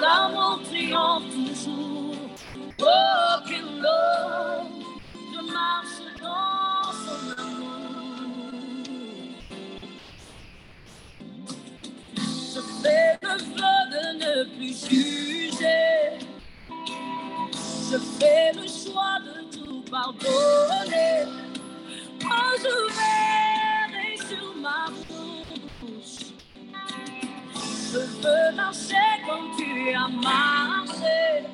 l'amour triomphe toujours. Oh, qu'il l'homme, marche dans son amour. Je fais le vœu de ne plus juger. Je fais le choix de tout pardonner. Oh, je verrai Je veux marcher comme tu as marché.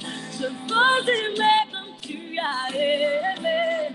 Je veux aimer comme tu as aimé.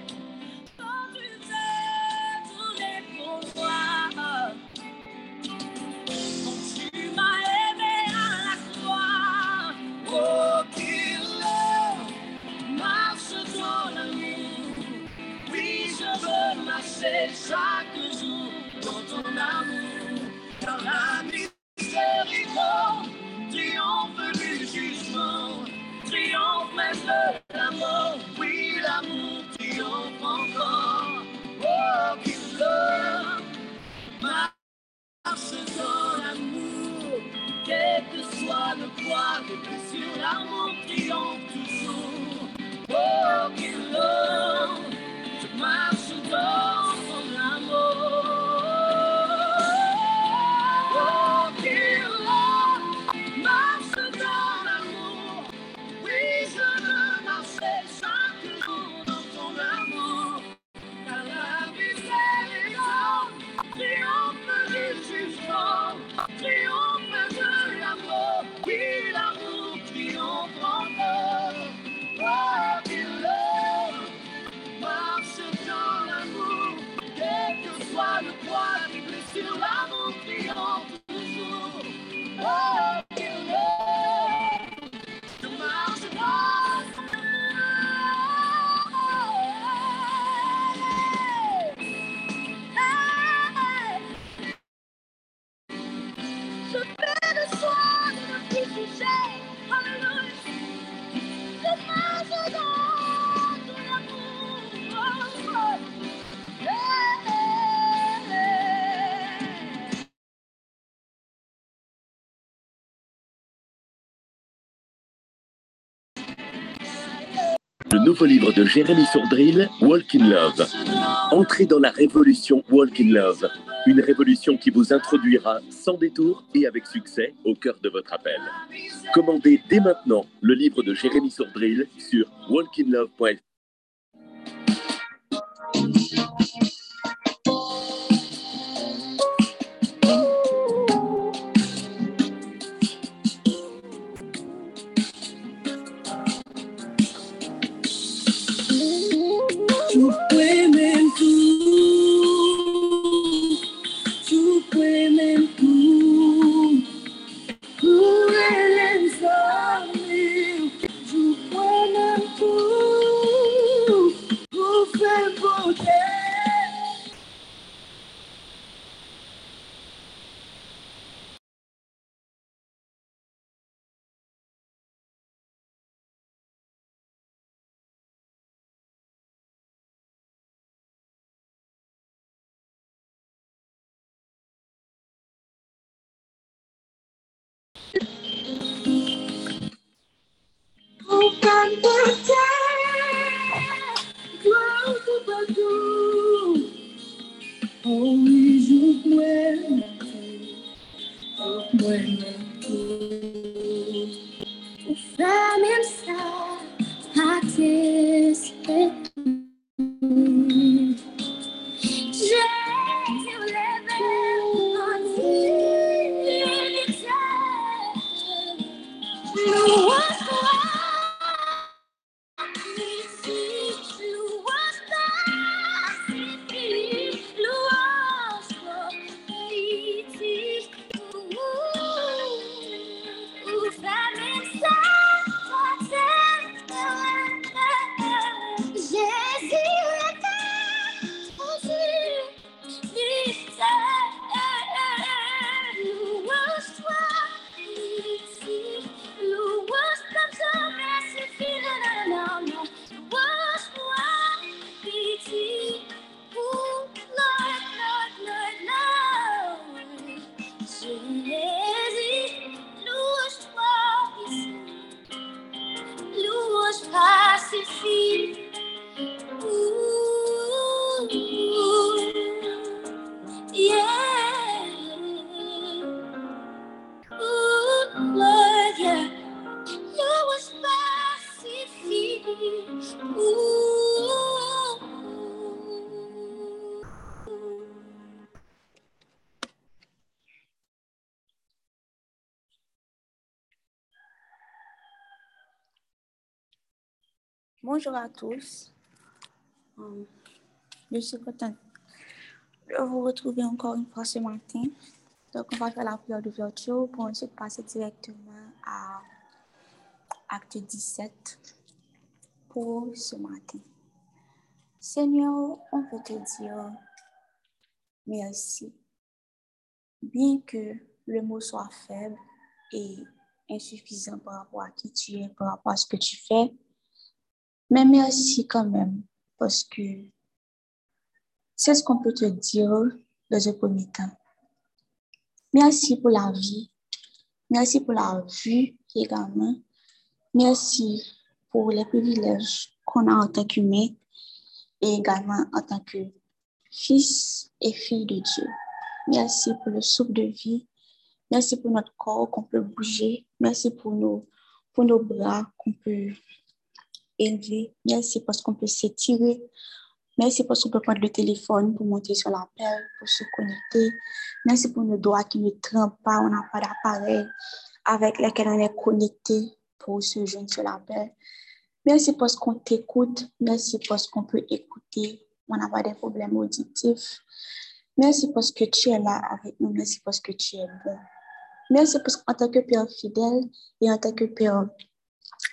Nouveau livre de Jérémy Sourdril, Walk in Love. Entrez dans la révolution Walk in Love. Une révolution qui vous introduira sans détour et avec succès au cœur de votre appel. Commandez dès maintenant le livre de Jérémy Sourdril sur walkinlove.fr. Bonjour à tous. Euh, Je suis contente de vous retrouver encore une fois ce matin. Donc, on va faire la prière d'ouverture pour ensuite passer directement à acte 17 pour ce matin. Seigneur, on peut te dire merci. Bien que le mot soit faible et insuffisant par rapport à qui tu es, par rapport à ce que tu fais, mais merci quand même parce que c'est ce qu'on peut te dire dans un premier temps. Merci pour la vie. Merci pour la vue également. Merci pour les privilèges qu'on a en tant qu'humain et également en tant que fils et fille de Dieu. Merci pour le souffle de vie. Merci pour notre corps qu'on peut bouger. Merci pour nos, pour nos bras qu'on peut élever. Merci parce qu'on peut s'étirer. Merci parce qu'on peut prendre le téléphone pour monter sur l'appel, pour se connecter. Merci pour nos doigts qui ne trempent pas. On n'a pas d'appareil avec lequel on est connecté pour se joindre sur l'appel. Merci parce qu'on t'écoute. Merci parce qu'on peut écouter. On n'a pas de problèmes auditifs. Merci parce que tu es là avec nous. Merci parce que tu es bon. Merci parce qu'en tant que Père fidèle et en tant que Père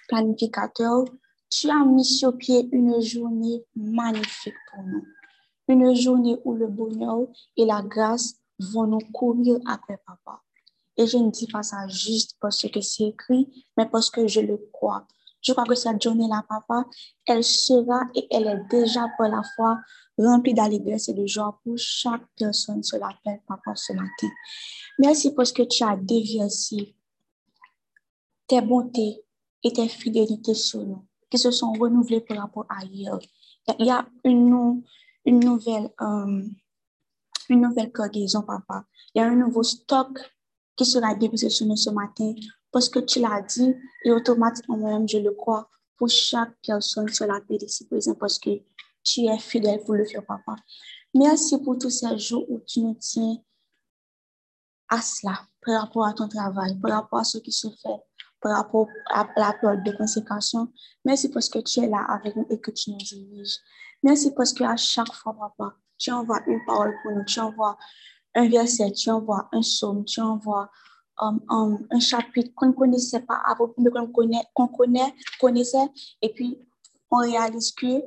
planificateur, tu as mis sur pied une journée magnifique pour nous. Une journée où le bonheur et la grâce vont nous courir après papa. Et je ne dis pas ça juste parce que c'est écrit, mais parce que je le crois. Je crois que cette journée-là, papa, elle sera et elle est déjà pour la foi remplie d'allégresse et de joie pour chaque personne sur l'appel, papa, ce matin. Merci parce que tu as déversé tes bontés et tes fidélités sur nous, qui se sont renouvelées par rapport à hier. Il y a une, une nouvelle, euh, une nouvelle cargaison, papa. Il y a un nouveau stock qui sera déposé sur nous ce matin parce que tu l'as dit et automatiquement, moi-même, je le crois pour chaque personne sur la paix ici présent parce que tu es fidèle pour le faire, papa. Merci pour tous ces jours où tu nous tiens à cela, par rapport à ton travail, par rapport à ce qui se fait, par rapport à la période de consécration. Merci parce que tu es là avec nous et que tu nous diriges. Merci parce qu'à chaque fois, papa, tu envoies une parole pour nous, tu envoies un verset, tu envoies un psaume, tu envoies um, um, un chapitre qu'on ne connaissait pas avant, mais qu'on connaît, qu'on connaît, connaissait, et puis on réalise que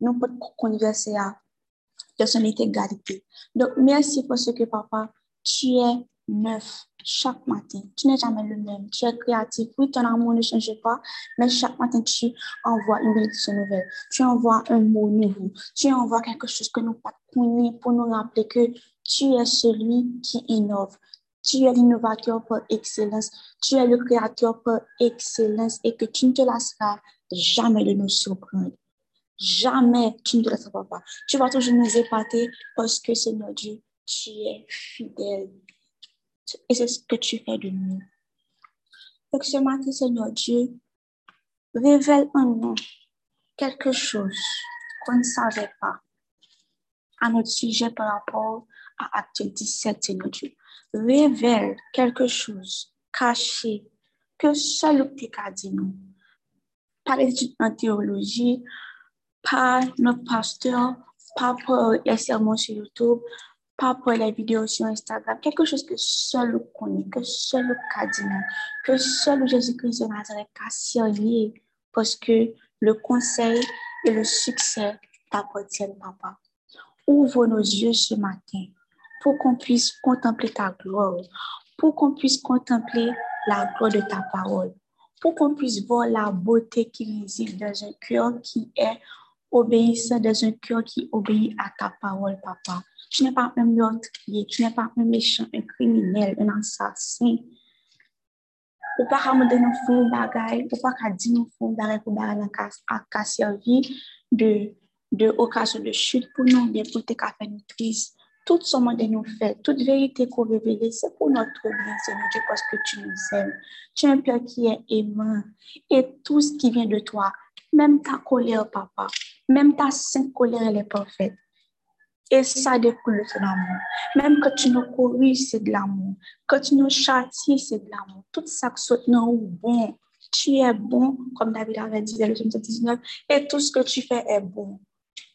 nous pouvons converser à de son égalité. Donc, merci pour ce que, papa, tu es neuf chaque matin. Tu n'es jamais le même. Tu es créatif. Oui, ton amour ne change pas, mais chaque matin, tu envoies une bénédiction nouvelle. Tu envoies un mot nouveau. Tu envoies quelque chose que nous pas connu pour nous rappeler que tu es celui qui innove. Tu es l'innovateur par excellence. Tu es le créateur par excellence et que tu ne te lasseras jamais de nous surprendre. Jamais tu ne te lasseras pas. Tu vas toujours nous épater parce que, Seigneur Dieu, tu es fidèle. Et c'est ce que tu fais de nous. Donc ce matin, Seigneur Dieu, révèle en nous quelque chose qu'on ne savait pas à notre sujet par rapport à Acte 17, Seigneur Dieu. Révèle quelque chose caché que seul as dit nous. Par l'étude en théologie, par nos pasteurs, pas pour les sermons sur YouTube, pas pour les vidéos sur Instagram, quelque chose que seul connaît, que seul dit nous, que seul Jésus-Christ de Nazareth a servi parce que le conseil et le succès t'appartiennent, papa. Ouvre nos yeux ce matin pour qu'on puisse contempler ta gloire, pour qu'on puisse contempler la gloire de ta parole, pour qu'on puisse voir la beauté qui réside dans un cœur qui est obéissant, dans un cœur qui obéit à ta parole, papa. Tu n'es pas un meurtrier, tu n'es pas un méchant, un criminel, un assassin. Ou pas me donner un bagay, ou pas dire nous fond bagay pour bagay à servir de de de chute pour nous, bien pour te faire une triste tout ce monde nous fait, toute vérité qu'on révèle, c'est pour notre bien, Seigneur Dieu, parce que tu nous aimes. Tu es un Père qui est aimant. Et tout ce qui vient de toi, même ta colère, papa, même ta sainte colère, elle est parfaite. Et ça découle de ton amour. Même que tu nous corriges, c'est de l'amour. Que tu nous châties, c'est de l'amour. Tout ça que soit nous bon. Tu es bon, comme David avait dit dans le 19, et tout ce que tu fais est bon.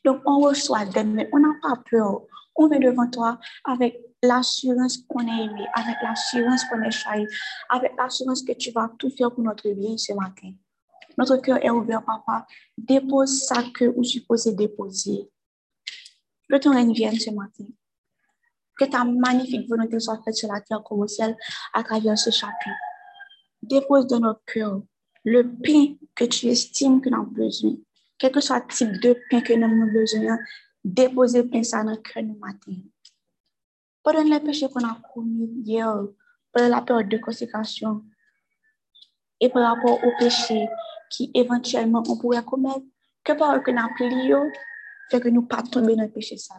Donc, on reçoit mais on n'a pas peur. On vient devant toi avec l'assurance qu'on est aimé, avec l'assurance qu'on est choisi, avec l'assurance que tu vas tout faire pour notre bien ce matin. Notre cœur est ouvert, papa. Dépose ça que vous supposez déposer. Que ton règne vienne ce matin. Que ta magnifique volonté soit faite sur la terre comme au ciel à travers ce chapitre. Dépose dans notre cœur le pain que tu estimes que nous avons besoin. Quel que soit le type de pain que nous avons besoin, déposer le pain ça dans le cœur du matin. Pardonne les péchés qu'on a commis hier, pendant la période de consécration, et par rapport aux péchés qui éventuellement on pourrait commettre, que par que nous fait que nous ne pas tomber dans le péché ça.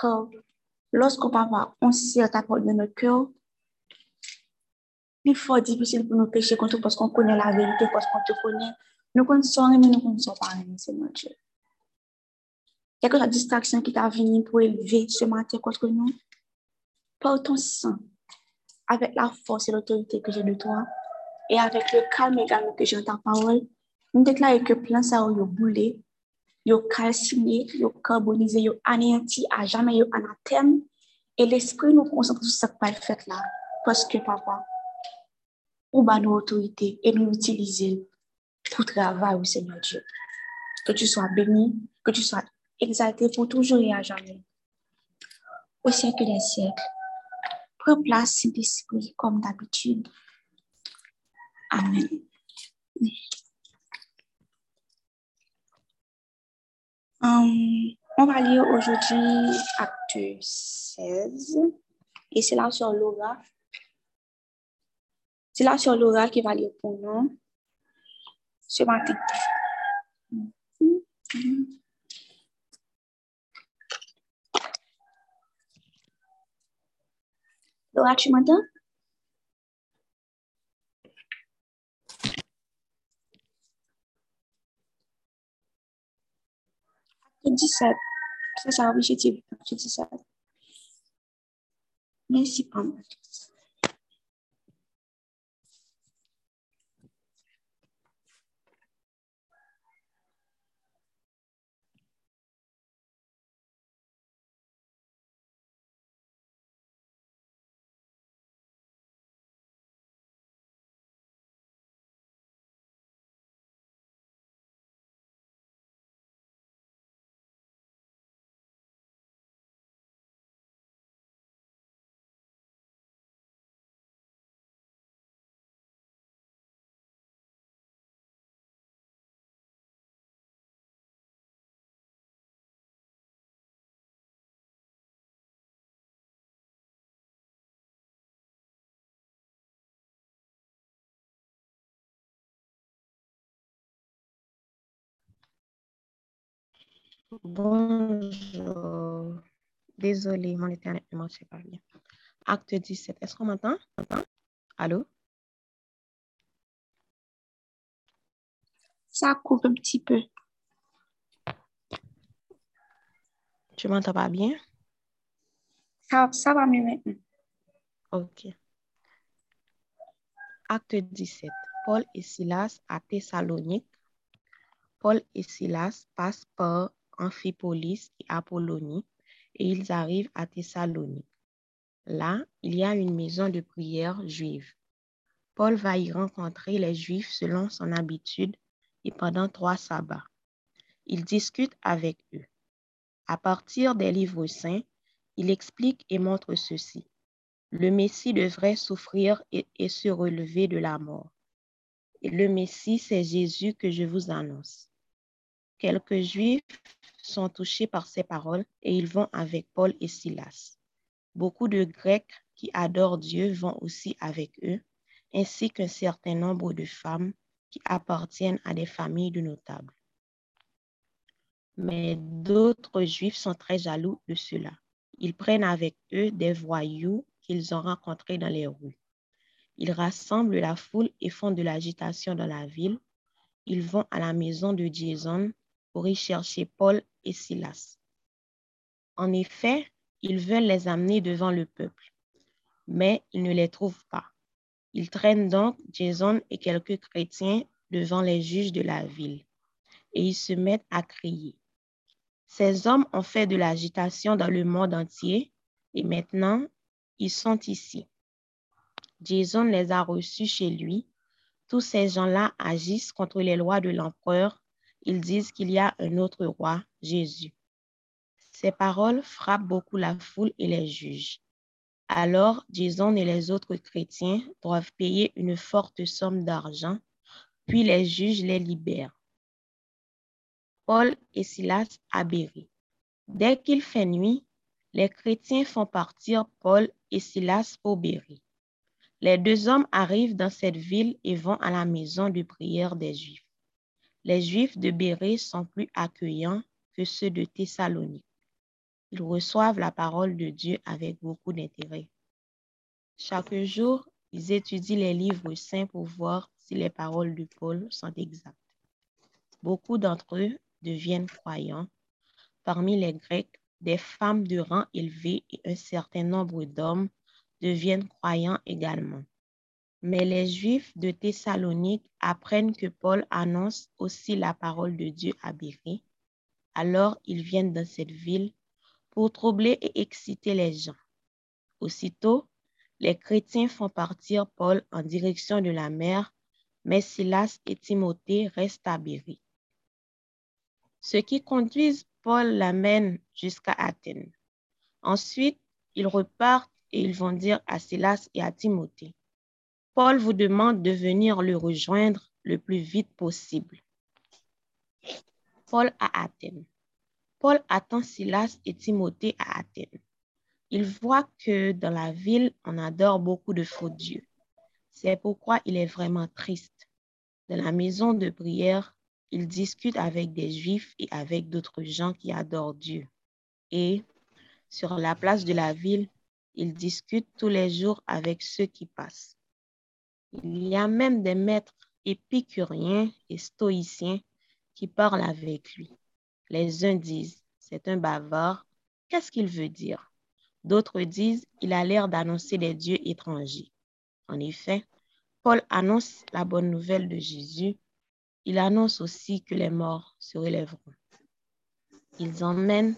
Car lorsqu'on va avoir sert ta parole dans notre cœur, il faut difficile pour nous pécher contre parce qu'on connaît la vérité, parce qu'on te connaît. Nous connaissons, mais nous ne connaissons pas, Seigneur Dieu. Quelle que soit la distraction qui t'a venu pour élever ce matin contre nous, par ton sang, avec la force et l'autorité que j'ai de toi, et avec le calme également que j'ai dans ta parole, nous déclarons que plein ça a boulé, yo calciné, yo carbonisé, yo anéanti à jamais, yo anathème, et l'esprit nous concentre sur ce qui va fait là, parce que papa, ou bas nos autorités et nous utiliser pour travail, Seigneur Dieu? Que tu sois béni, que tu sois exalté pour toujours et à jamais. Au siècle des siècles. Prends place, Saint-Esprit, comme d'habitude. Amen. Um, on va lire aujourd'hui acte 16. Et c'est là sur Laura. C'est là sur Laura qui va lire pour nous ce matin. Laura, tu m'entends? Acte 17. C'est ça, oui, j'ai dit acte 17. Merci, Pam. Bonjour. Désolée, mon internet ne marchait pas bien. Acte 17. Est-ce qu'on m'entend? Allô? Ça coupe un petit peu. Tu m'entends pas bien? Ça, ça va mieux maintenant. OK. Acte 17. Paul et Silas à Thessalonique. Paul et Silas passent par Amphipolis et Apollonie et ils arrivent à Thessalonique. Là, il y a une maison de prière juive. Paul va y rencontrer les Juifs selon son habitude et pendant trois sabbats. Il discute avec eux. À partir des livres saints, il explique et montre ceci. Le Messie devrait souffrir et, et se relever de la mort. Et le Messie, c'est Jésus que je vous annonce. Quelques Juifs sont touchés par ces paroles et ils vont avec Paul et Silas. Beaucoup de Grecs qui adorent Dieu vont aussi avec eux, ainsi qu'un certain nombre de femmes qui appartiennent à des familles de notables. Mais d'autres Juifs sont très jaloux de cela. Ils prennent avec eux des voyous qu'ils ont rencontrés dans les rues. Ils rassemblent la foule et font de l'agitation dans la ville. Ils vont à la maison de Jason pour y chercher Paul et Silas. En effet, ils veulent les amener devant le peuple, mais ils ne les trouvent pas. Ils traînent donc Jason et quelques chrétiens devant les juges de la ville et ils se mettent à crier. Ces hommes ont fait de l'agitation dans le monde entier et maintenant ils sont ici. Jason les a reçus chez lui. Tous ces gens-là agissent contre les lois de l'empereur. Ils disent qu'il y a un autre roi, Jésus. Ces paroles frappent beaucoup la foule et les juges. Alors, Jason et les autres chrétiens doivent payer une forte somme d'argent, puis les juges les libèrent. Paul et Silas à Dès qu'il fait nuit, les chrétiens font partir Paul et Silas au Béry. Les deux hommes arrivent dans cette ville et vont à la maison de prière des Juifs. Les Juifs de Béré sont plus accueillants que ceux de Thessalonique. Ils reçoivent la parole de Dieu avec beaucoup d'intérêt. Chaque jour, ils étudient les livres saints pour voir si les paroles de Paul sont exactes. Beaucoup d'entre eux deviennent croyants. Parmi les Grecs, des femmes de rang élevé et un certain nombre d'hommes deviennent croyants également. Mais les Juifs de Thessalonique apprennent que Paul annonce aussi la parole de Dieu à Béré. Alors ils viennent dans cette ville pour troubler et exciter les gens. Aussitôt, les chrétiens font partir Paul en direction de la mer, mais Silas et Timothée restent à Béré. Ceux qui conduisent Paul l'amènent jusqu'à Athènes. Ensuite, ils repartent et ils vont dire à Silas et à Timothée, Paul vous demande de venir le rejoindre le plus vite possible. Paul à Athènes. Paul attend Silas et Timothée à Athènes. Il voit que dans la ville, on adore beaucoup de faux dieux. C'est pourquoi il est vraiment triste. Dans la maison de prière, il discute avec des Juifs et avec d'autres gens qui adorent Dieu. Et sur la place de la ville, il discute tous les jours avec ceux qui passent. Il y a même des maîtres épicuriens et stoïciens qui parlent avec lui. Les uns disent, c'est un bavard, qu'est-ce qu'il veut dire? D'autres disent, il a l'air d'annoncer des dieux étrangers. En effet, Paul annonce la bonne nouvelle de Jésus. Il annonce aussi que les morts se relèveront. Ils emmènent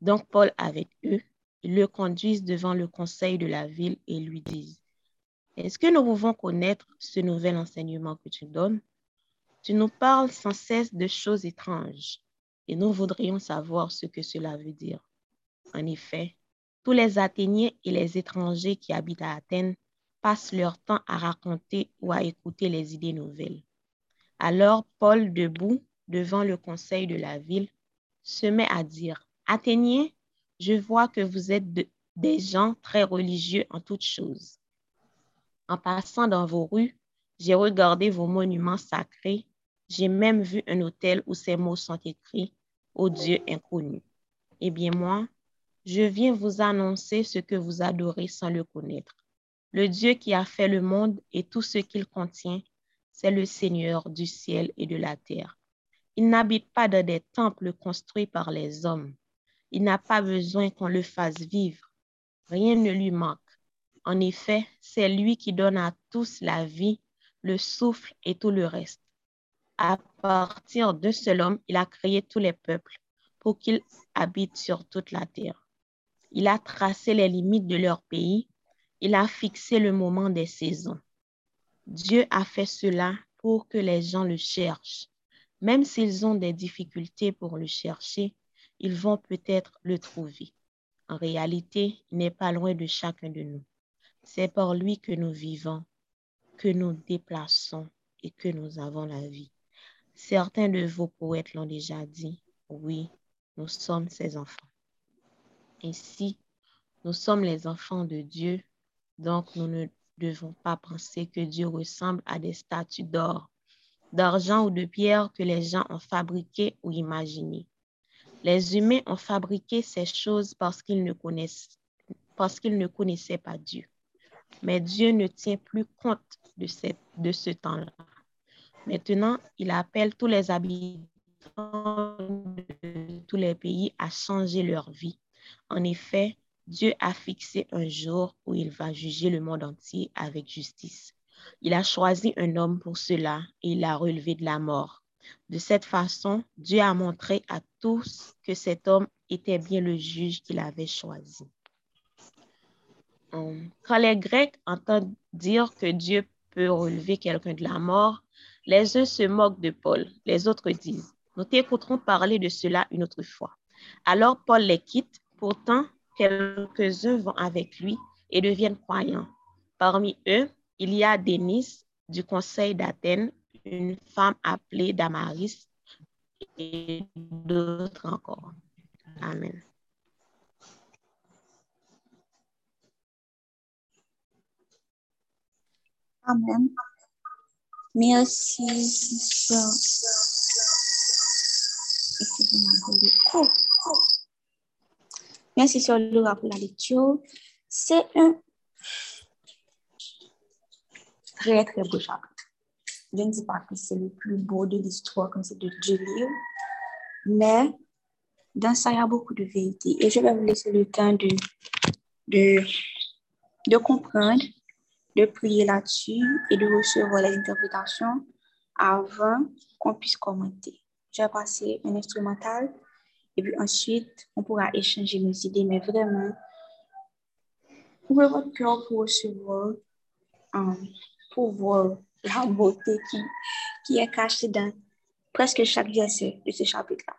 donc Paul avec eux ils le conduisent devant le conseil de la ville et lui disent, Est-ce que nous pouvons connaître ce nouvel enseignement que tu donnes? Tu nous parles sans cesse de choses étranges et nous voudrions savoir ce que cela veut dire. En effet, tous les Athéniens et les étrangers qui habitent à Athènes passent leur temps à raconter ou à écouter les idées nouvelles. Alors Paul, debout devant le conseil de la ville, se met à dire, Athéniens, je vois que vous êtes des gens très religieux en toutes choses. En passant dans vos rues, j'ai regardé vos monuments sacrés. J'ai même vu un hôtel où ces mots sont écrits au Dieu inconnu. Eh bien, moi, je viens vous annoncer ce que vous adorez sans le connaître. Le Dieu qui a fait le monde et tout ce qu'il contient, c'est le Seigneur du ciel et de la terre. Il n'habite pas dans des temples construits par les hommes. Il n'a pas besoin qu'on le fasse vivre. Rien ne lui manque. En effet, c'est lui qui donne à tous la vie, le souffle et tout le reste. À partir d'un seul homme, il a créé tous les peuples pour qu'ils habitent sur toute la terre. Il a tracé les limites de leur pays. Il a fixé le moment des saisons. Dieu a fait cela pour que les gens le cherchent. Même s'ils ont des difficultés pour le chercher, ils vont peut-être le trouver. En réalité, il n'est pas loin de chacun de nous. C'est par lui que nous vivons, que nous déplaçons et que nous avons la vie. Certains de vos poètes l'ont déjà dit, oui, nous sommes ses enfants. Ainsi, nous sommes les enfants de Dieu, donc nous ne devons pas penser que Dieu ressemble à des statues d'or, d'argent ou de pierre que les gens ont fabriquées ou imaginées. Les humains ont fabriqué ces choses parce qu'ils ne parce qu'ils ne connaissaient pas Dieu. Mais Dieu ne tient plus compte de, de ce temps-là. Maintenant, il appelle tous les habitants de tous les pays à changer leur vie. En effet, Dieu a fixé un jour où il va juger le monde entier avec justice. Il a choisi un homme pour cela et il l'a relevé de la mort. De cette façon, Dieu a montré à tous que cet homme était bien le juge qu'il avait choisi. Hum, quand les Grecs entendent dire que Dieu peut relever quelqu'un de la mort, les uns se moquent de Paul, les autres disent, nous t'écouterons parler de cela une autre fois. Alors Paul les quitte, pourtant quelques-uns vont avec lui et deviennent croyants. Parmi eux, il y a Denis du conseil d'Athènes, une femme appelée Damaris et d'autres encore. Amen. Amen. Merci. Merci, Sœur Laura, pour la lecture. C'est un très, très beau chapitre. Je ne dis pas que c'est le plus beau de l'histoire comme c'est de Dieu mais dans ça, il y a beaucoup de vérité. Et je vais vous laisser le temps de, de, de comprendre, de prier là-dessus et de recevoir les interprétations avant qu'on puisse commenter. Je vais passer un instrumental et puis ensuite, on pourra échanger nos idées, mais vraiment, ouvrez votre cœur pour recevoir, um, pour voir la beauté qui, qui est cachée dans presque chaque verset de ce chapitre-là.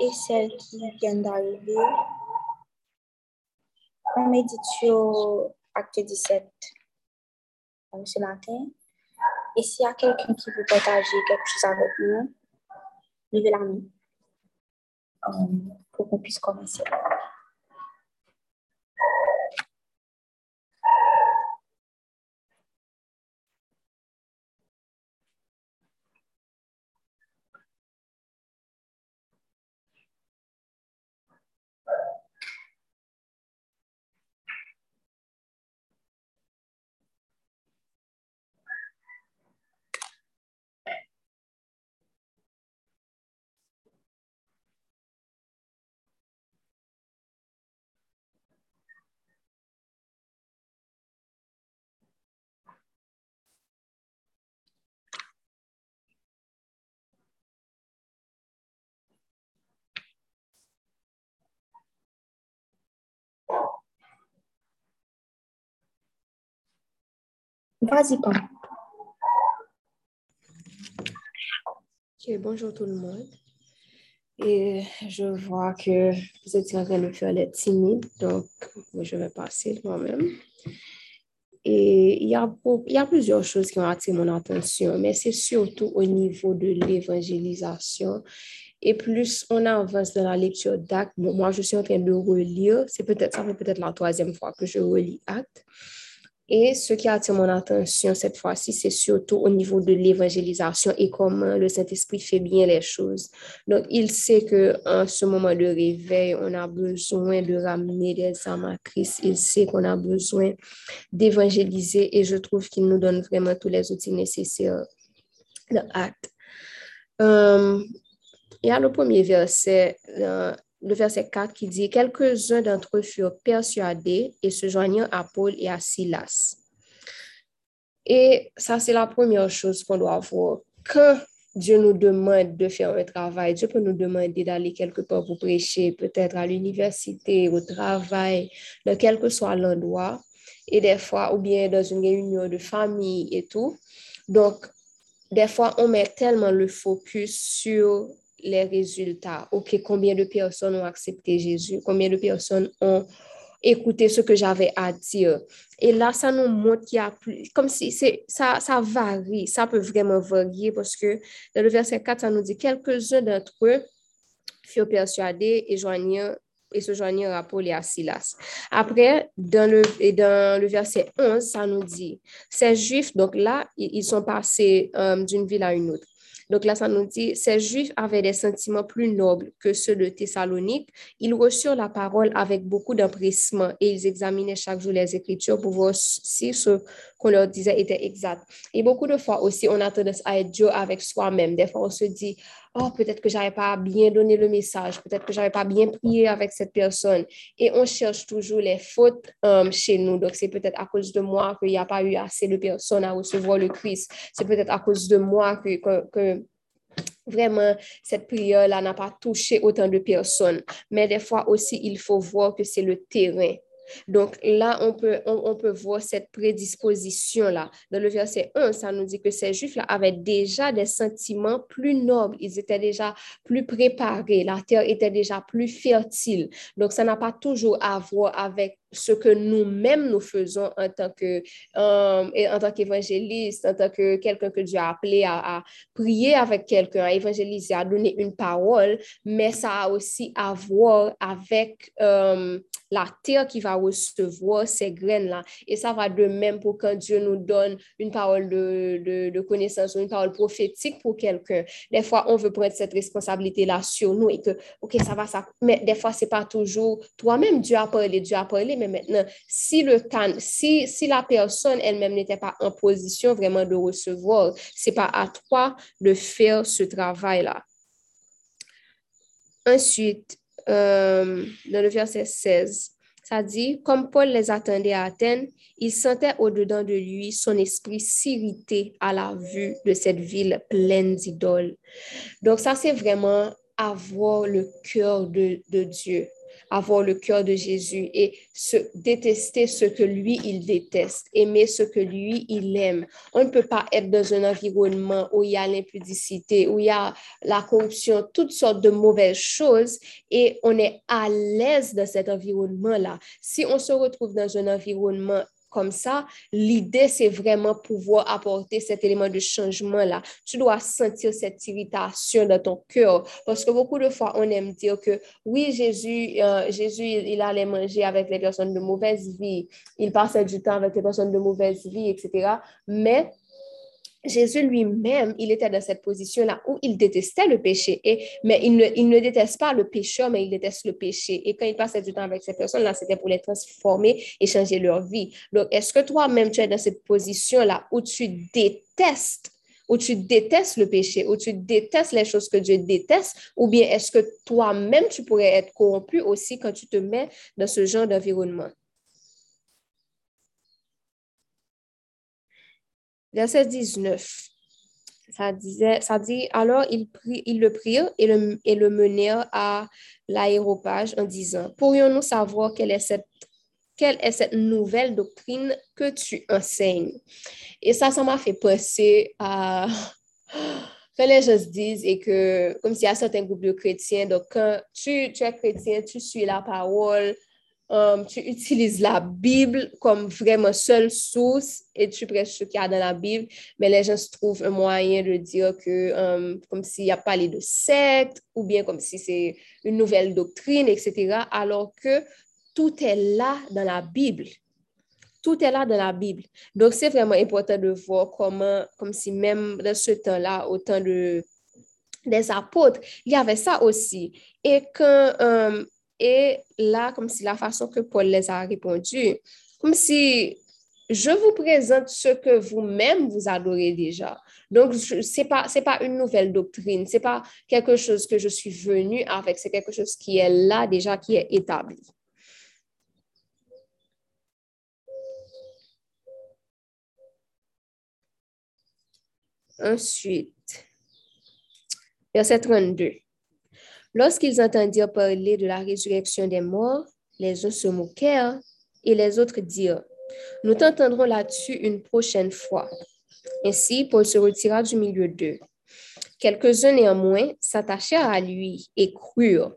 Et celles qui viennent d'arriver, on médite sur acte 17 ce matin. Et s'il y a quelqu'un qui veut partager quelque chose avec nous, levez la main euh, pour qu'on puisse commencer. Bonjour tout le monde. Et je vois que vous êtes en train de faire les timides, donc je vais passer moi-même. Et il y, a, il y a plusieurs choses qui ont attiré mon attention, mais c'est surtout au niveau de l'évangélisation. Et plus on avance dans la lecture d'actes, moi je suis en train de relire, c'est peut-être, ça fait peut-être la troisième fois que je relis actes. Et ce qui attire mon attention cette fois-ci, c'est surtout au niveau de l'évangélisation et comment le Saint-Esprit fait bien les choses. Donc, il sait qu'en ce moment de réveil, on a besoin de ramener des âmes à Christ. Il sait qu'on a besoin d'évangéliser et je trouve qu'il nous donne vraiment tous les outils nécessaires de acte. Euh, il y a le premier verset, euh, le verset 4 qui dit, quelques-uns d'entre eux furent persuadés et se joignirent à Paul et à Silas. Et ça, c'est la première chose qu'on doit voir. Quand Dieu nous demande de faire un travail, Dieu peut nous demander d'aller quelque part pour prêcher, peut-être à l'université, au travail, dans quel que soit l'endroit, et des fois, ou bien dans une réunion de famille et tout. Donc, des fois, on met tellement le focus sur les résultats. OK, combien de personnes ont accepté Jésus? Combien de personnes ont écouté ce que j'avais à dire? Et là, ça nous montre qu'il y a plus, comme si ça, ça varie, ça peut vraiment varier parce que dans le verset 4, ça nous dit quelques-uns d'entre eux furent persuadés et joignirent et se joignirent à Paul et à Silas. Après, dans le, et dans le verset 11, ça nous dit, ces Juifs, donc là, ils sont passés euh, d'une ville à une autre. Donc là, ça nous dit, ces Juifs avaient des sentiments plus nobles que ceux de Thessalonique. Ils reçurent la parole avec beaucoup d'empressement et ils examinaient chaque jour les Écritures pour voir si ce qu'on leur disait était exact. Et beaucoup de fois aussi, on a tendance à être dur avec soi-même. Des fois, on se dit, oh, peut-être que j'avais pas bien donné le message, peut-être que j'avais pas bien prié avec cette personne. Et on cherche toujours les fautes euh, chez nous. Donc, c'est peut-être à cause de moi qu'il n'y a pas eu assez de personnes à recevoir le Christ. C'est peut-être à cause de moi que, que, que vraiment, cette prière-là n'a pas touché autant de personnes. Mais des fois aussi, il faut voir que c'est le terrain donc là, on peut, on, peut voir cette prédisposition-là. Dans le verset 1, ça nous dit que ces Juifs-là avaient déjà des sentiments plus nobles, ils étaient déjà plus préparés, la terre était déjà plus fertile. Donc, ça n'a pas toujours à voir avec ce que nous-mêmes nous faisons en tant que euh, en tant qu'évangéliste, en tant que quelqu'un que Dieu a appelé à, prier avec quelqu'un, à évangéliser, à donner une parole, mais ça a aussi à voir avec euh, la terre qui va recevoir ces graines-là. Et ça va de même pour quand Dieu nous donne une parole de, connaissance ou une parole prophétique pour quelqu'un. Des fois, on veut prendre cette responsabilité-là sur nous et que, OK, ça va, ça. Mais des fois, c'est pas toujours toi-même, Dieu a parlé, Dieu a parlé, mais maintenant, si le can, si, si la personne elle-même n'était pas en position vraiment de recevoir, c'est pas à toi de faire ce travail-là. Ensuite, euh, dans le verset 16, ça dit, comme Paul les attendait à Athènes, il sentait au-dedans de lui son esprit s'irriter à la vue de cette ville pleine d'idoles. Donc ça, c'est vraiment avoir le cœur de, de Dieu avoir le cœur de Jésus et se détester ce que lui, il déteste, aimer ce que lui, il aime. On ne peut pas être dans un environnement où il y a l'impudicité, où il y a la corruption, toutes sortes de mauvaises choses et on est à l'aise dans cet environnement-là. Si on se retrouve dans un environnement comme ça, l'idée, c'est vraiment pouvoir apporter cet élément de changement-là. Tu dois sentir cette irritation dans ton cœur parce que beaucoup de fois, on aime dire que oui, Jésus, euh, Jésus, il, allait manger avec les personnes de mauvaise vie, il passait du temps avec les personnes de mauvaise vie, etc. Mais Jésus lui-même, il était dans cette position-là où il détestait le péché, et, mais il ne, déteste pas le pécheur, mais il déteste le péché. Et quand il passait du temps avec ces personnes-là, c'était pour les transformer et changer leur vie. Donc, est-ce que toi-même, tu es dans cette position-là où tu détestes où tu détestes le péché, où tu détestes les choses que Dieu déteste, ou bien est-ce que toi-même, tu pourrais être corrompu aussi quand tu te mets dans ce genre d'environnement? Verset 19. Ça, disait, ça dit, alors ils, le prirent et le, et le menèrent à l'aéropage en disant, pourrions-nous savoir quelle est cette quelle est cette nouvelle doctrine que tu enseignes? Et ça, ça m'a fait penser à quand les gens se disent et que, comme s'il y a certains groupes de chrétiens, donc quand tu, tu es chrétien, tu suis la parole, Um, tu utilises la Bible comme vraiment seule source et tu prêches ce qu'il y a dans la Bible, mais les gens se trouvent un moyen de dire que, um, comme s'il y a parlé de secte ou bien comme si c'est une nouvelle doctrine, etc., alors que tout est là dans la Bible. Tout est là dans la Bible. Donc, c'est vraiment important de voir comment, comme si même dans ce temps-là, au temps de, des apôtres, il y avait ça aussi. Et quand um, et là, comme si la façon que Paul les a répondu, comme si je vous présente ce que vous-même vous adorez déjà. Donc, ce n'est pas, pas une nouvelle doctrine, ce n'est pas quelque chose que je suis venu avec, c'est quelque chose qui est là déjà, qui est établi. Ensuite, verset 32. Lorsqu'ils entendirent parler de la résurrection des morts, les uns se moquèrent et les autres dirent, nous t'entendrons là-dessus une prochaine fois. Ainsi, Paul se retira du milieu d'eux. Quelques-uns néanmoins s'attachèrent à lui et crurent.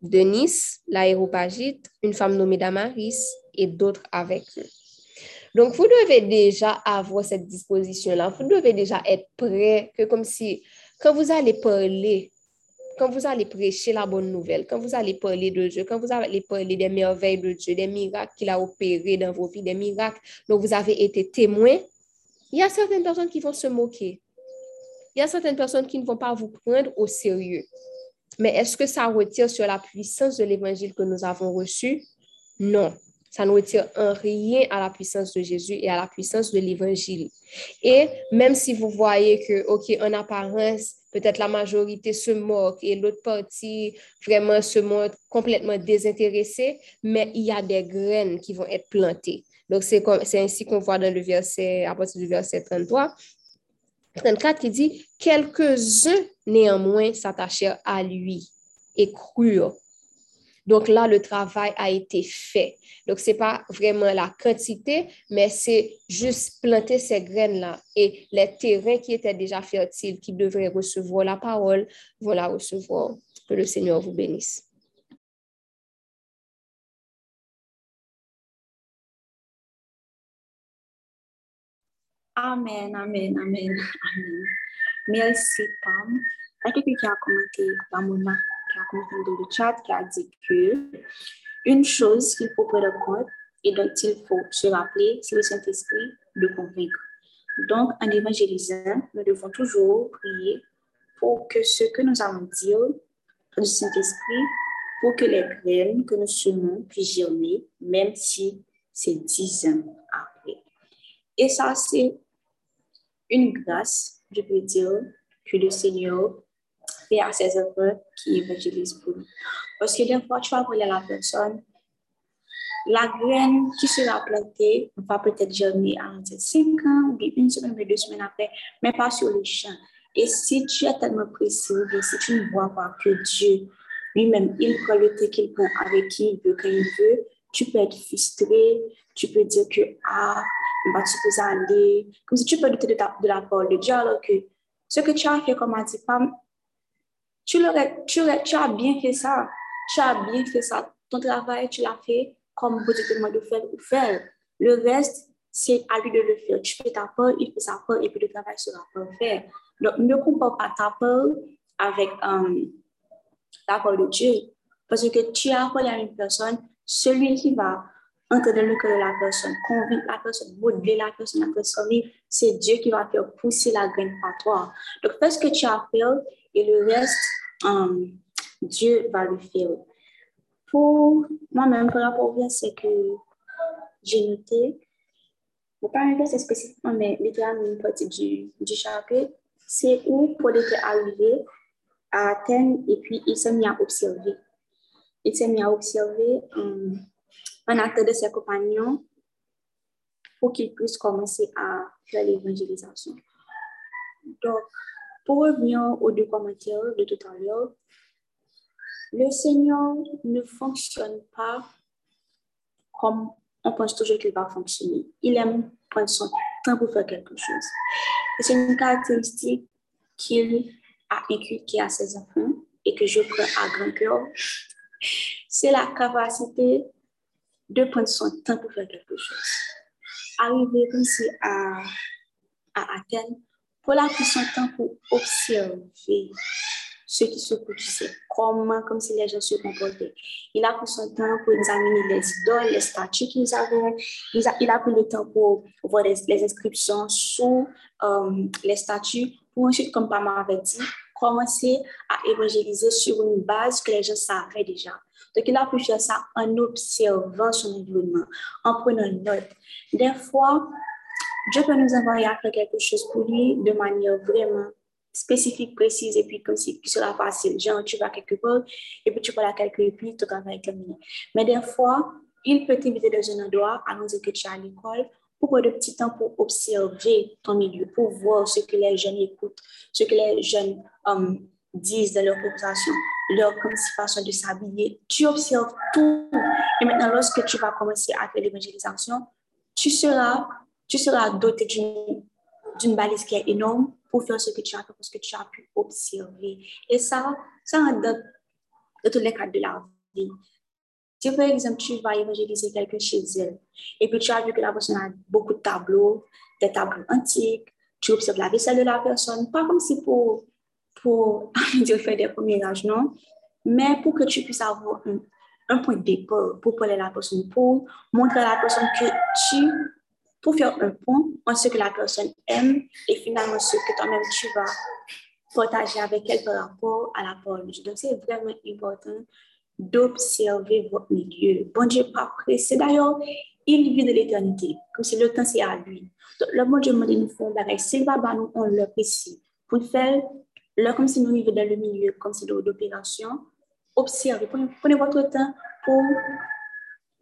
Denis, l'aéropagite, une femme nommée Damaris et d'autres avec eux. Donc, vous devez déjà avoir cette disposition-là. Vous devez déjà être prêt que comme si, quand vous allez parler quand vous allez prêcher la bonne nouvelle, quand vous allez parler de Dieu, quand vous allez parler des merveilles de Dieu, des miracles qu'il a opérés dans vos vies, des miracles dont vous avez été témoins, il y a certaines personnes qui vont se moquer. Il y a certaines personnes qui ne vont pas vous prendre au sérieux. Mais est-ce que ça retire sur la puissance de l'évangile que nous avons reçu? Non. Ça ne retire en rien à la puissance de Jésus et à la puissance de l'évangile. Et même si vous voyez que, OK, en apparence, peut-être la majorité se moque et l'autre partie vraiment se montre complètement désintéressée, mais il y a des graines qui vont être plantées. Donc, c'est ainsi qu'on voit dans le verset, à partir du verset 33, 34 qui dit, quelques-uns néanmoins s'attachèrent à lui et crurent donc là, le travail a été fait. Donc, ce n'est pas vraiment la quantité, mais c'est juste planter ces graines-là. Et les terrains qui étaient déjà fertiles, qui devraient recevoir la parole, vont la recevoir. Que le Seigneur vous bénisse. Amen, amen, amen, amen. Merci, Pam. Qui a commenté dans le chat, qui a dit que une chose qu'il faut prendre en compte et dont il faut se rappeler, c'est le Saint-Esprit de convaincre. Donc, en évangélisant, nous devons toujours prier pour que ce que nous allons dire du Saint-Esprit, pour que les graines que nous semons puissent germer, même si c'est dix ans après. Et ça, c'est une grâce, je peux dire, que le Seigneur à ses enfants qui évangélisent pour nous. Parce que des fois, tu vas parler à la personne, la graine qui sera plantée va peut-être germer à 5 ans, ou une semaine, ou deux semaines après, mais pas sur le champ. Et si tu es tellement précis, si tu ne vois pas que Dieu lui-même, il prend le thé qu'il prend avec qui il veut, quand il veut. Tu peux être frustré, tu peux dire que, ah, bah, tu peux aller, comme si tu peux douter de, la parole de Dieu, alors que ce que tu as fait comme femme, tu, tu, as bien fait ça. Tu as bien fait ça. Ton travail, tu l'as fait comme vous te demande de faire ou faire. Le reste, c'est à lui de le faire. Tu fais ta part, il fait sa part et puis le travail sera parfait. Donc, ne compare pas ta part avec um, la part de Dieu. Parce que tu as parlé à une personne, celui qui va entrer dans le cœur de la personne, convaincre la personne, modeler la personne, la personne, c'est Dieu qui va faire pousser la graine par toi. Donc, fais ce que tu as fait et le reste, um, Dieu va le faire. Pour moi-même, par rapport au c'est que j'ai noté, pas un verset spécifiquement, mais littéralement une partie du, du chapitre, c'est où Paul était arrivé à Athènes et puis il s'est mis à observer. Il s'est mis à observer um, un acte de ses compagnons pour qu'il puisse commencer à faire l'évangélisation. Donc, pour revenir aux deux commentaires de tout à l'heure, le Seigneur ne fonctionne pas comme on pense toujours qu'il va fonctionner. Il aime prendre son temps pour faire quelque chose. C'est une caractéristique qu'il a inculquée à ses enfants et que je prends à grand cœur. C'est la capacité de prendre son temps pour faire quelque chose. Arriver comme si à, à la prendre son temps pour observer ce qui se produisait, comment, comme si les gens se comportaient. Il a pris son temps pour examiner les idoles, les statues nous avons. Il a, il a pris le temps pour voir les, les inscriptions sous euh, les statues, pour ensuite, comme Pama avait dit, commencer à évangéliser sur une base que les gens savaient déjà. Donc, il a pu faire ça en observant son environnement, en prenant note. Des fois, Dieu peut nous envoyer à faire quelque chose pour lui de manière vraiment spécifique, précise, et puis comme si qui sera facile. Genre, tu vas quelque part, et puis tu parles à quelqu'un, et puis tout travail est terminé. Mais des fois, il peut t'inviter dans un endroit, dire que tu es à l'école, pour de petit temps pour observer ton milieu, pour voir ce que les jeunes écoutent, ce que les jeunes um, disent dans leur conversation, leur comme façon de s'habiller. Tu observes tout. Et maintenant, lorsque tu vas commencer à faire l'évangélisation, tu seras, tu seras doté d'une balise qui est énorme pour faire ce que tu as fait parce que tu as pu observer. Et ça, ça en donne de tous les cas de la vie. Si par exemple, tu vas évangéliser quelqu'un chez elle et puis tu as vu que la personne a beaucoup de tableaux, des tableaux antiques, tu observes la vaisselle de la personne, pas comme si pour, pour dire, faire des premiers âges, non, mais pour que tu puisses avoir un, un point de départ pour parler à la personne, pour montrer à la personne que tu pour faire un pont entre ce que la personne aime et finalement ce que toi-même tu vas partager avec elle par rapport à la parole. Donc, c'est vraiment important d'observer votre milieu. Bon Dieu pas pressé. D'ailleurs, il vit de l'éternité, comme si le temps c'est à lui. Donc, le bon Dieu m'a dit nous faire un S'il va, nous, on le précis. Pour faire, là, comme si nous vivons dans le milieu, comme si d'opération, observez, prenez votre temps pour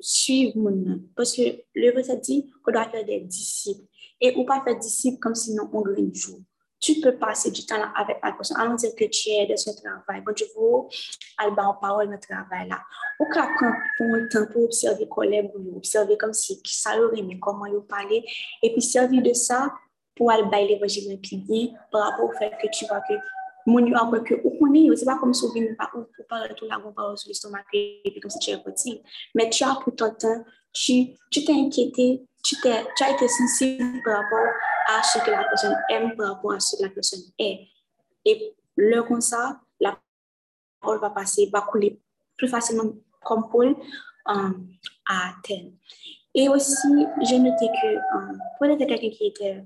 suivre mon Parce que le verset dit qu'on doit faire des disciples. Et ou pas faire disciples comme sinon on gagne jour. Tu peux passer du temps avec la personne. Allons dire que tu es dans ce travail. Bon, tu veux aller en parole dans travail là. Ou qu'à prendre un temps pour observer collègues ou observer comme si ça leur aimait, comment ils parlaient. Et puis servir de ça pour aller l'évangile bien par rapport au fait que tu vois que mon yo apre ke ou konen yo, se pa kom sou vin pa ou pou pale tout la gon parole sur l'estomac et puis comme si tu es petit. Mais tu as pris ton temps, tu t'es inquiété, tu, as été sensible par rapport à ce que la personne aime, par rapport à ce que la personne est. Et le comme ça, la parole va passer, va couler plus facilement comme Paul um, à Athènes. Et aussi, j'ai noté que um, Paul était quelqu'un qui était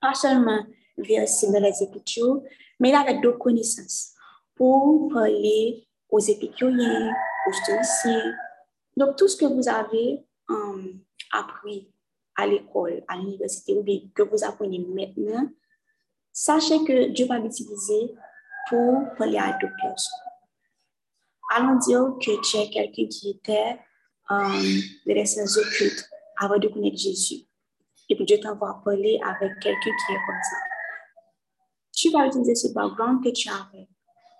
pas seulement versé dans les Écritures, mais il avait d'autres connaissances pour parler aux épicuriens, aux stoïciens. Donc, tout ce que vous avez um, appris à l'école, à l'université, ou bien que vous apprenez maintenant, sachez que Dieu va l'utiliser pour parler à d'autres personnes. Allons dire que tu es quelqu'un qui était um, dans les sciences occultes avant de connaître Jésus. Et puis Dieu t'envoie parler avec quelqu'un qui est comme ça tu vas utiliser ce background que tu avais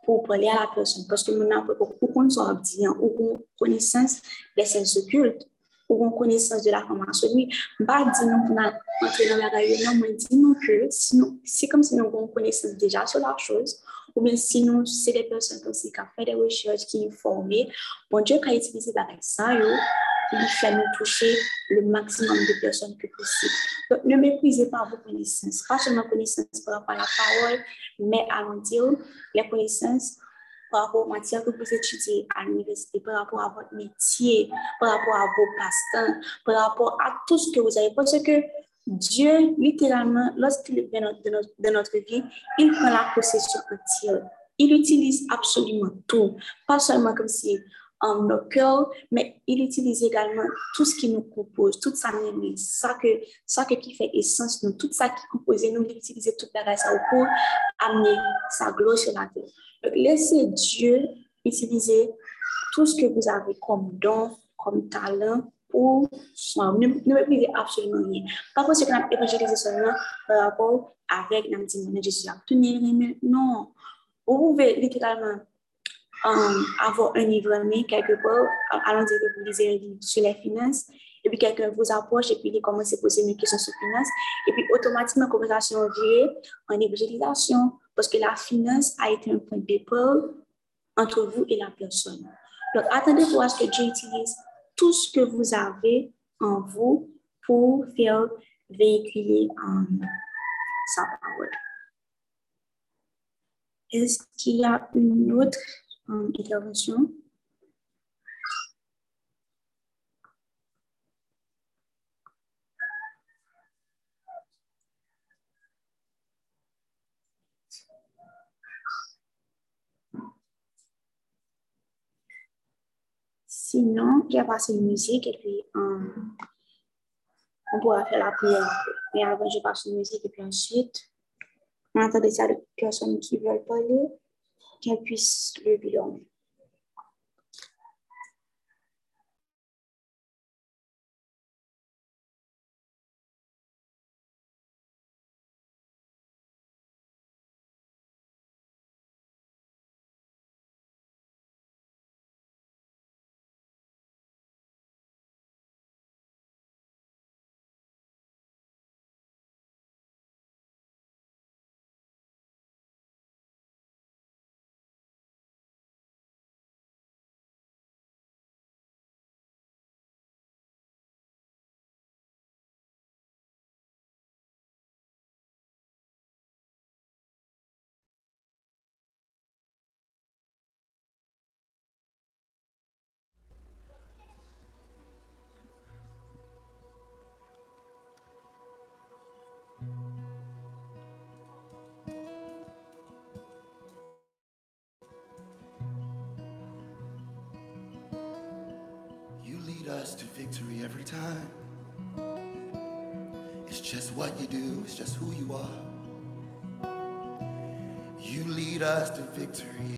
pour parler à la personne. Parce que maintenant, pour qu'on soit bien, ou qu'on connaissance des sens occultes, ou qu'on connaissance de la formation, oui, pas dire non pour entrer dans la réunion, mais dire non que sinon, c'est comme si nous avons connaissance déjà sur la chose, ou bien sinon, c'est des personnes comme si qui ont fait des recherches, qui sont formées. Bon Dieu, quand utiliser ça, fait nous toucher le maximum de personnes que possible. Donc, ne méprisez pas vos connaissances, pas seulement connaissances par rapport à la parole, mais allons dire les connaissances par rapport aux matières que vous étudiez à l'université, par rapport à votre métier, par rapport à vos passe-temps, par rapport à tout ce que vous avez. Parce que Dieu, littéralement, lorsqu'il vient de notre vie, il prend la possession entière. Il utilise absolument tout, pas seulement comme si en nos cœurs, mais il utilise également tout ce qui nous compose, toute sa ça que, ça qui fait essence tout ça qui compose nous, il toute la grâce pour amener sa gloire sur la terre. Donc, laissez Dieu utiliser tout ce que vous avez comme don, comme talent pour soi. Ne, ne méprisez absolument rien. Pas parce que nous évangélisé seulement par rapport avec je suis là, non. Vous pouvez littéralement um, avoir un livre mais quelque part, allons dire que vous lisez un livre sur les finances, et puis quelqu'un vous approche et puis il commence à poser une question sur les finances, et puis automatiquement, la conversation vire en évangélisation, parce que la finance a été un point de départ entre vous et la personne. Donc, attendez-vous à ce que Dieu utilise tout ce que vous avez en vous pour faire véhiculer um, sa parole. Est-ce qu'il y a une autre en intervention. Sinon, j'ai passé une musique et puis euh, on pourra faire la prière. Mais avant, je passe une musique et puis ensuite, on entend des personnes qui veulent parler qu'elle puisse le bilan. Victory every time. It's just what you do, it's just who you are. You lead us to victory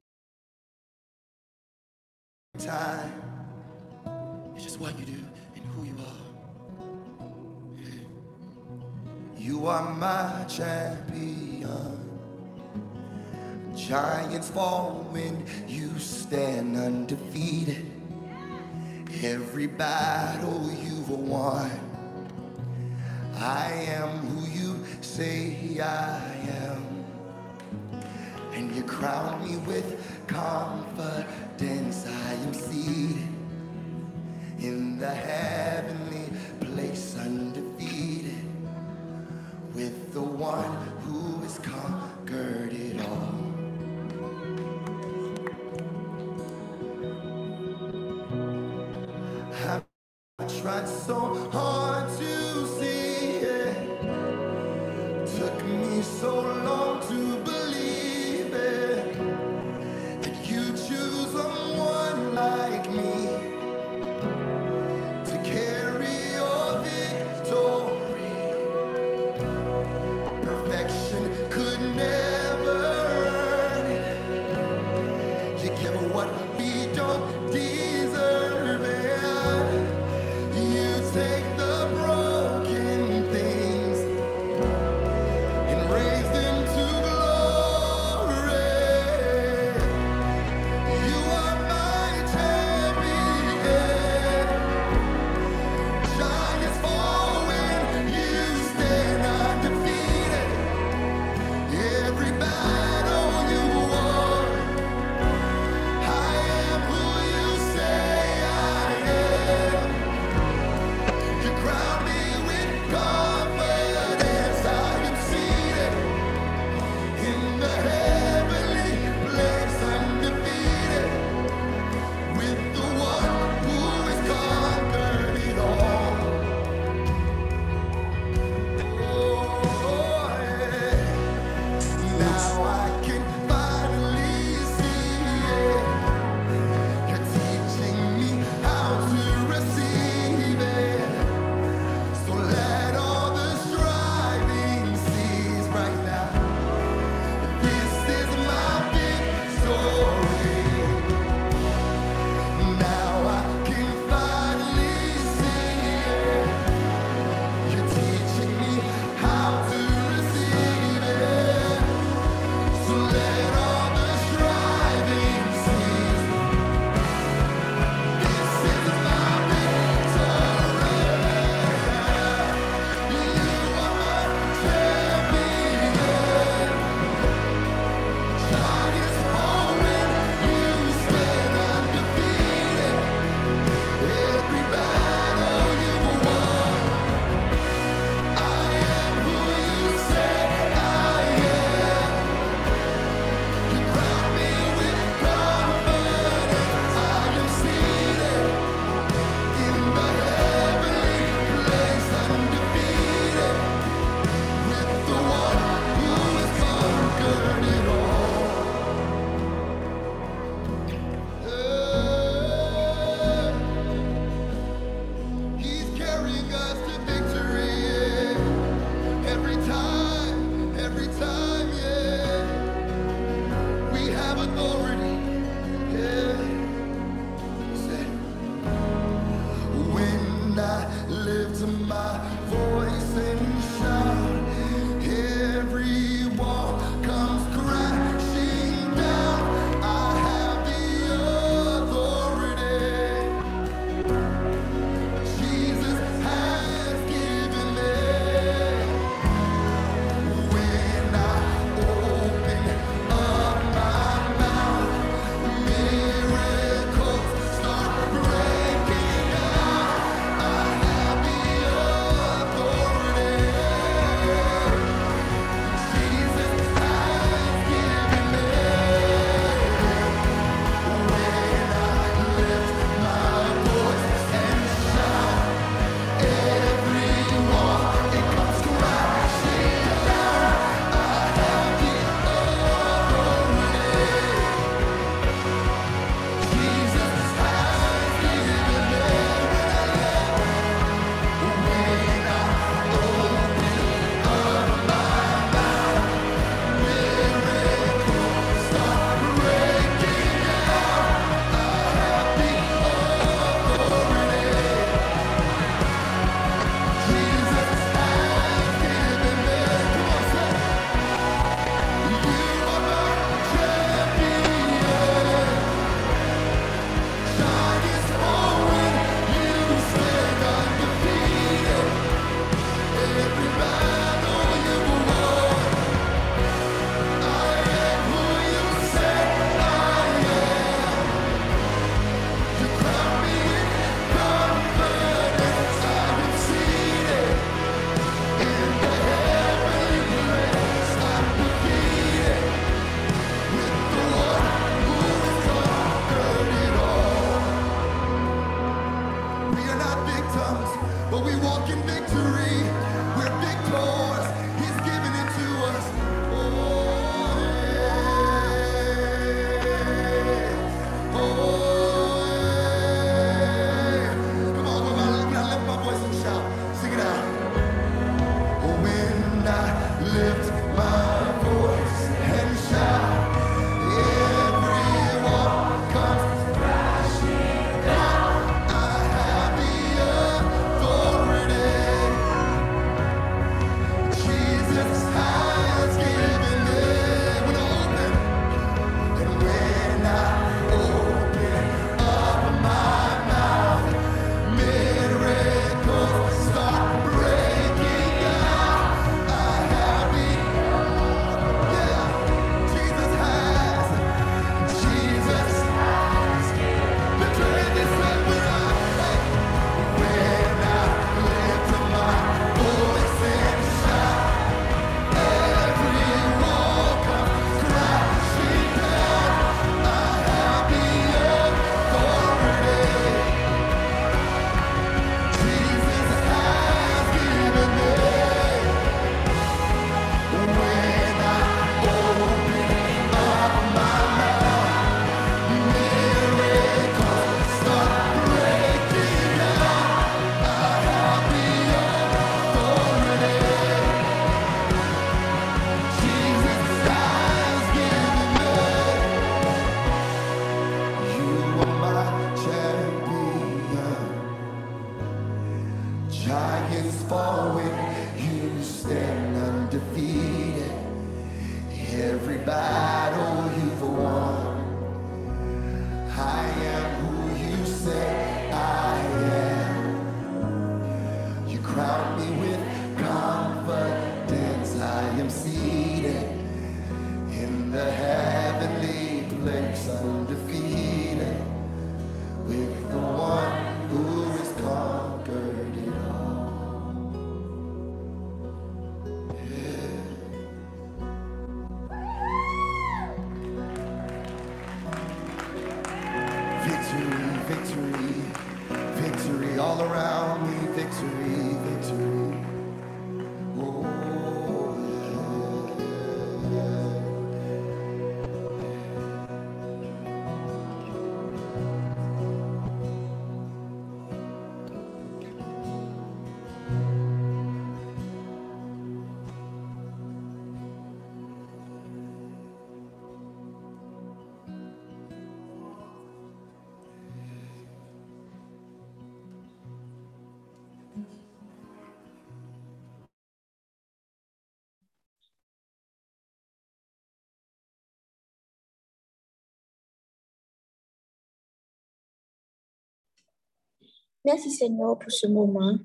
Merci Seigneur pour ce moment.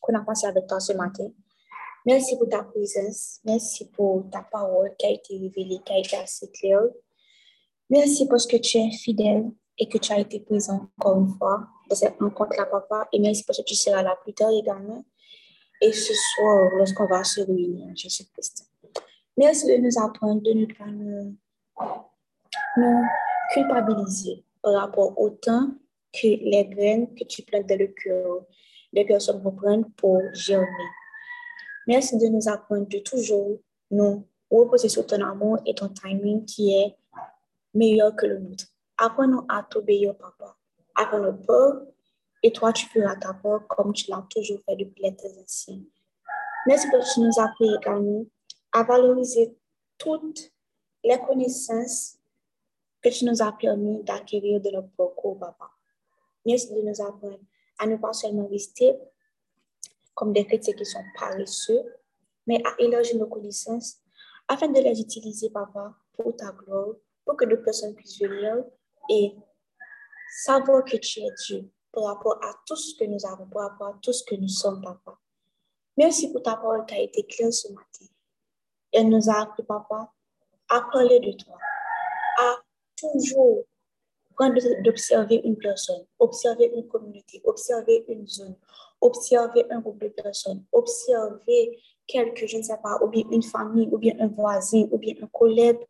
Qu'on a pensé avec toi ce matin. Merci pour ta présence. Merci pour ta parole qui a été révélée, qui a été assez claire. Merci parce que tu es fidèle et que tu as été présent encore une fois dans cette rencontre-là, papa. Et merci parce que tu seras là plus tard également. Et ce soir, lorsqu'on va se réunir, Jésus-Christ. Merci de nous apprendre, de ne pas nous, culpabiliser par rapport au temps que les graines que tu plantes dans le cœur des personnes vont prendre pour germer. Merci de nous apprendre de toujours nous reposer sur ton amour et ton timing qui est meilleur que le nôtre. Apprends-nous à t'obéir, papa. Apprends-nous peur et toi, tu feras ta part comme tu l'as toujours fait depuis les tes anciens. Merci parce que tu nous appris également à valoriser toutes les connaissances que tu nous as permis d'acquérir de notre propre papa. Merci de nous apprendre à ne pas seulement rester comme des chrétiens qui sont paresseux, mais à élargir nos connaissances afin de les utiliser, papa, pour ta gloire, pour que d'autres personnes puissent venir et savoir que tu es Dieu par rapport à tout ce que nous avons, par rapport à tout ce que nous sommes, papa. Merci pour ta parole qui a été claire ce matin. Elle nous a appris, papa, à parler de toi, à toujours prendre d'observer une personne, observer une communauté, observer une zone, observer un groupe de personnes, observer quelque, je ne sais pas, ou bien une famille, ou bien un voisin, ou bien un collègue,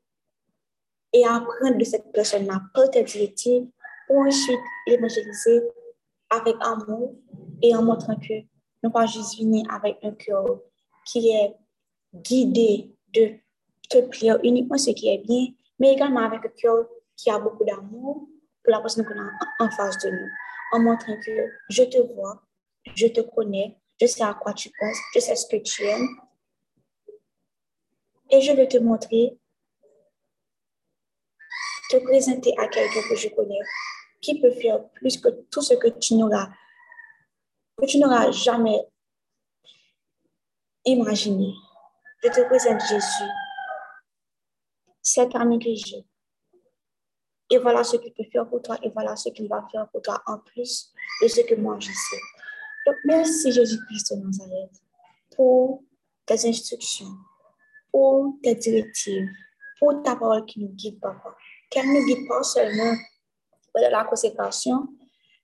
et apprendre de cette personne-là par tes directives pour ensuite l'évangéliser avec amour et en montrant que nous pas juste venir avec un cœur qui est guidé de te plaire uniquement ce qui est bien, mais également avec un cœur qui a beaucoup d'amour pour la personne qu'on a en face de nous, en montrant que je te vois, je te connais, je sais à quoi tu penses, je sais ce que tu aimes, et je vais te montrer, te présenter à quelqu'un que je connais, qui peut faire plus que tout ce que tu n'auras, jamais imaginé. Je te présente Jésus, cet ami que j'ai. Et voilà ce qu'il peut faire pour toi et voilà ce qu'il va faire pour toi en plus de ce que moi je sais. Donc, merci Jésus-Christ de Nazareth pour tes instructions, pour tes directives, pour ta parole qui nous guide, papa. Qu'elle nous guide pas seulement la consécration,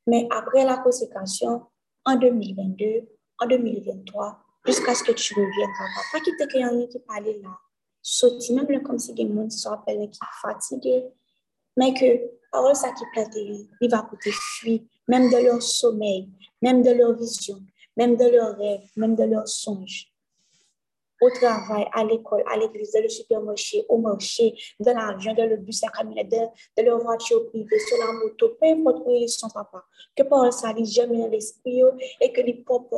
mais après la consécration, en 2022, en 2023, jusqu'à ce que tu reviennes. Pas quitter quelqu'un qui parle là, sauter, même comme si des gens sont appelés qui sont fatigués, mais que parole ça qui plante, il va coûter fuir, même de leur sommeil, même de leur vision, même de leurs rêves, même de leurs songes au travail, à l'école, à l'église, dans le supermarché, au marché, dans l'avion, dans le bus, la camionnette, dans, leur voiture privée, sur la moto, peu importe où ils sont, papa. Que parole ça lui jamais dans l'esprit et que les pop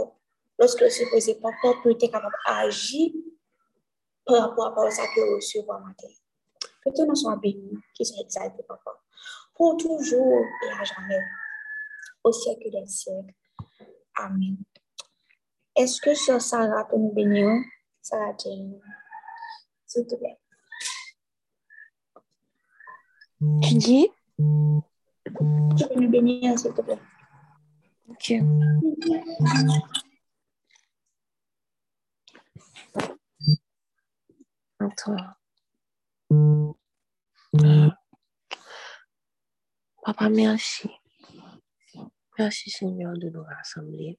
lorsque le supposé papa peut être capable d'agir par rapport à ça que recevoir matin. Que ton nom soit béni, qui soit exalté, papa, pour toujours et à jamais, au siècle des siècles. Amen. Est-ce que sur Sarah peut nous bénir? S'il te plaît. Tu dis? Tu peux nous bénir, s'il te plaît. Ok. Attends. Euh, Papa, merci. Merci Seigneur de nous rassembler.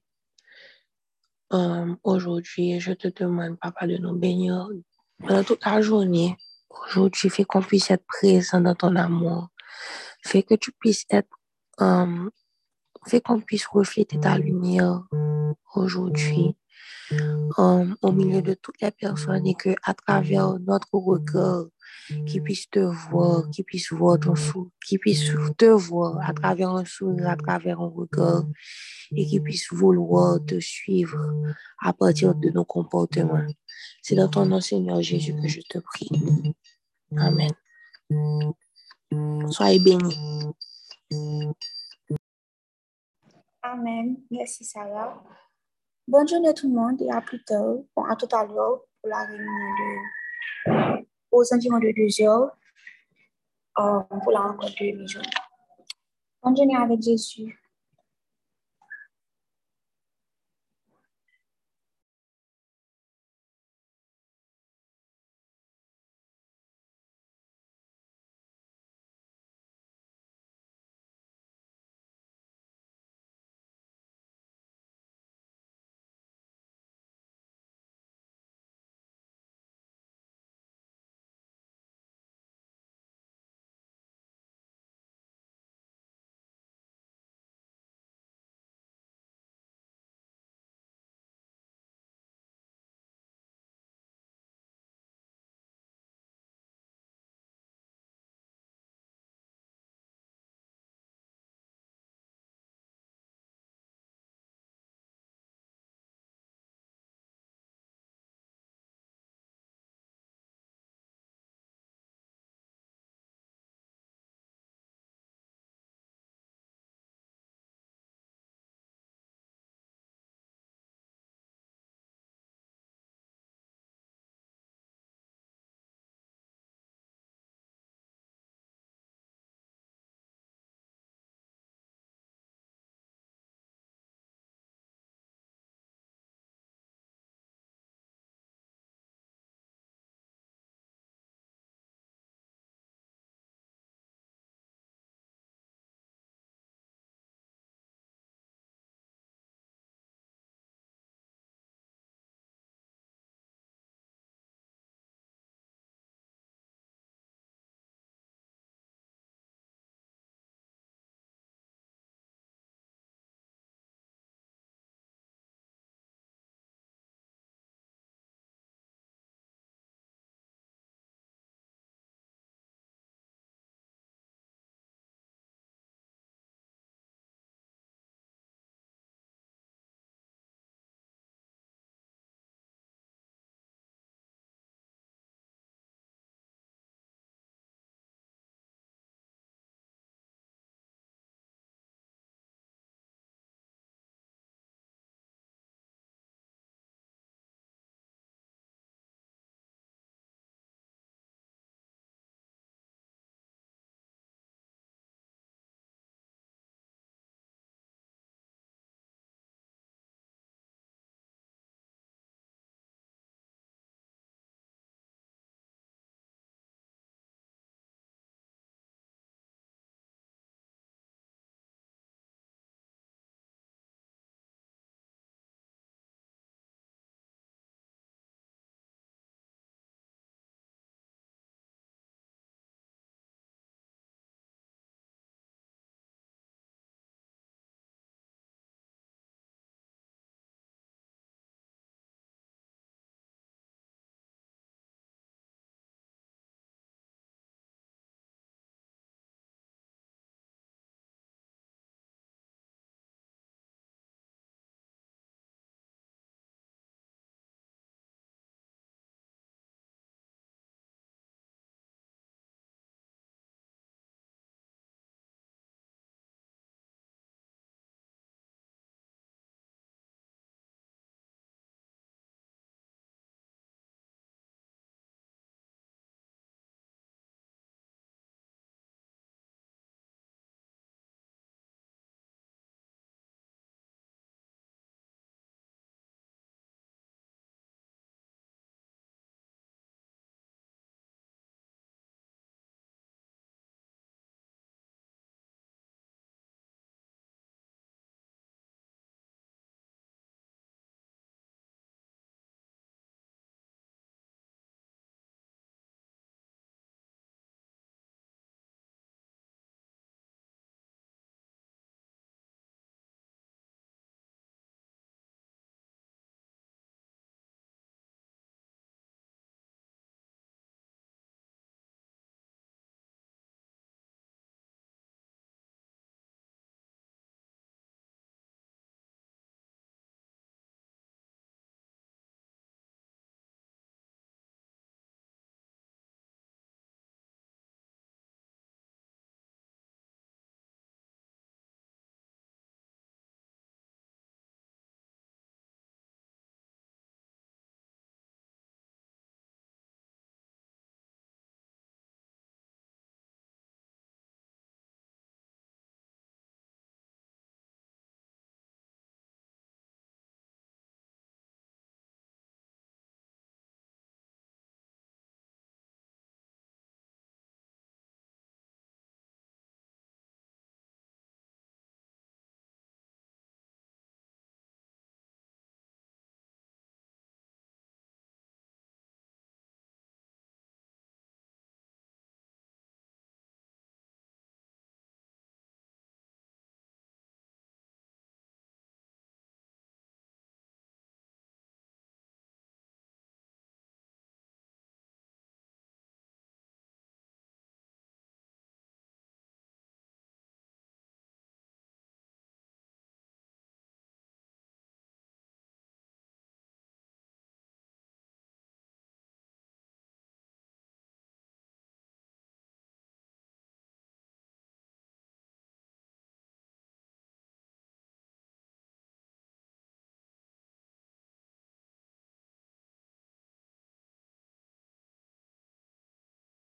Euh, Aujourd'hui, je te demande, Papa, de nous bénir pendant toute la journée. Aujourd'hui, fais qu'on puisse être présent dans ton amour. Fais que tu puisses être, euh, fais qu'on puisse refléter ta lumière aujourd'hui euh, au milieu de toutes les personnes et que à travers notre regard, qu'ils puissent te voir, qu'ils puissent voir ton sourire, qu'ils puissent te voir à travers un sourire, à travers un regard et qu'ils puissent vouloir te suivre à partir de nos comportements. C'est dans ton nom, Seigneur Jésus, que je te prie. Amen. Soyez bénis. Amen. Merci, Sarah. Bonne journée tout le monde et à plus tard, bon, à tout à l'heure pour la réunion de, aux environs de deux heures euh, pour la rencontre de mes Bonne journée avec Jésus.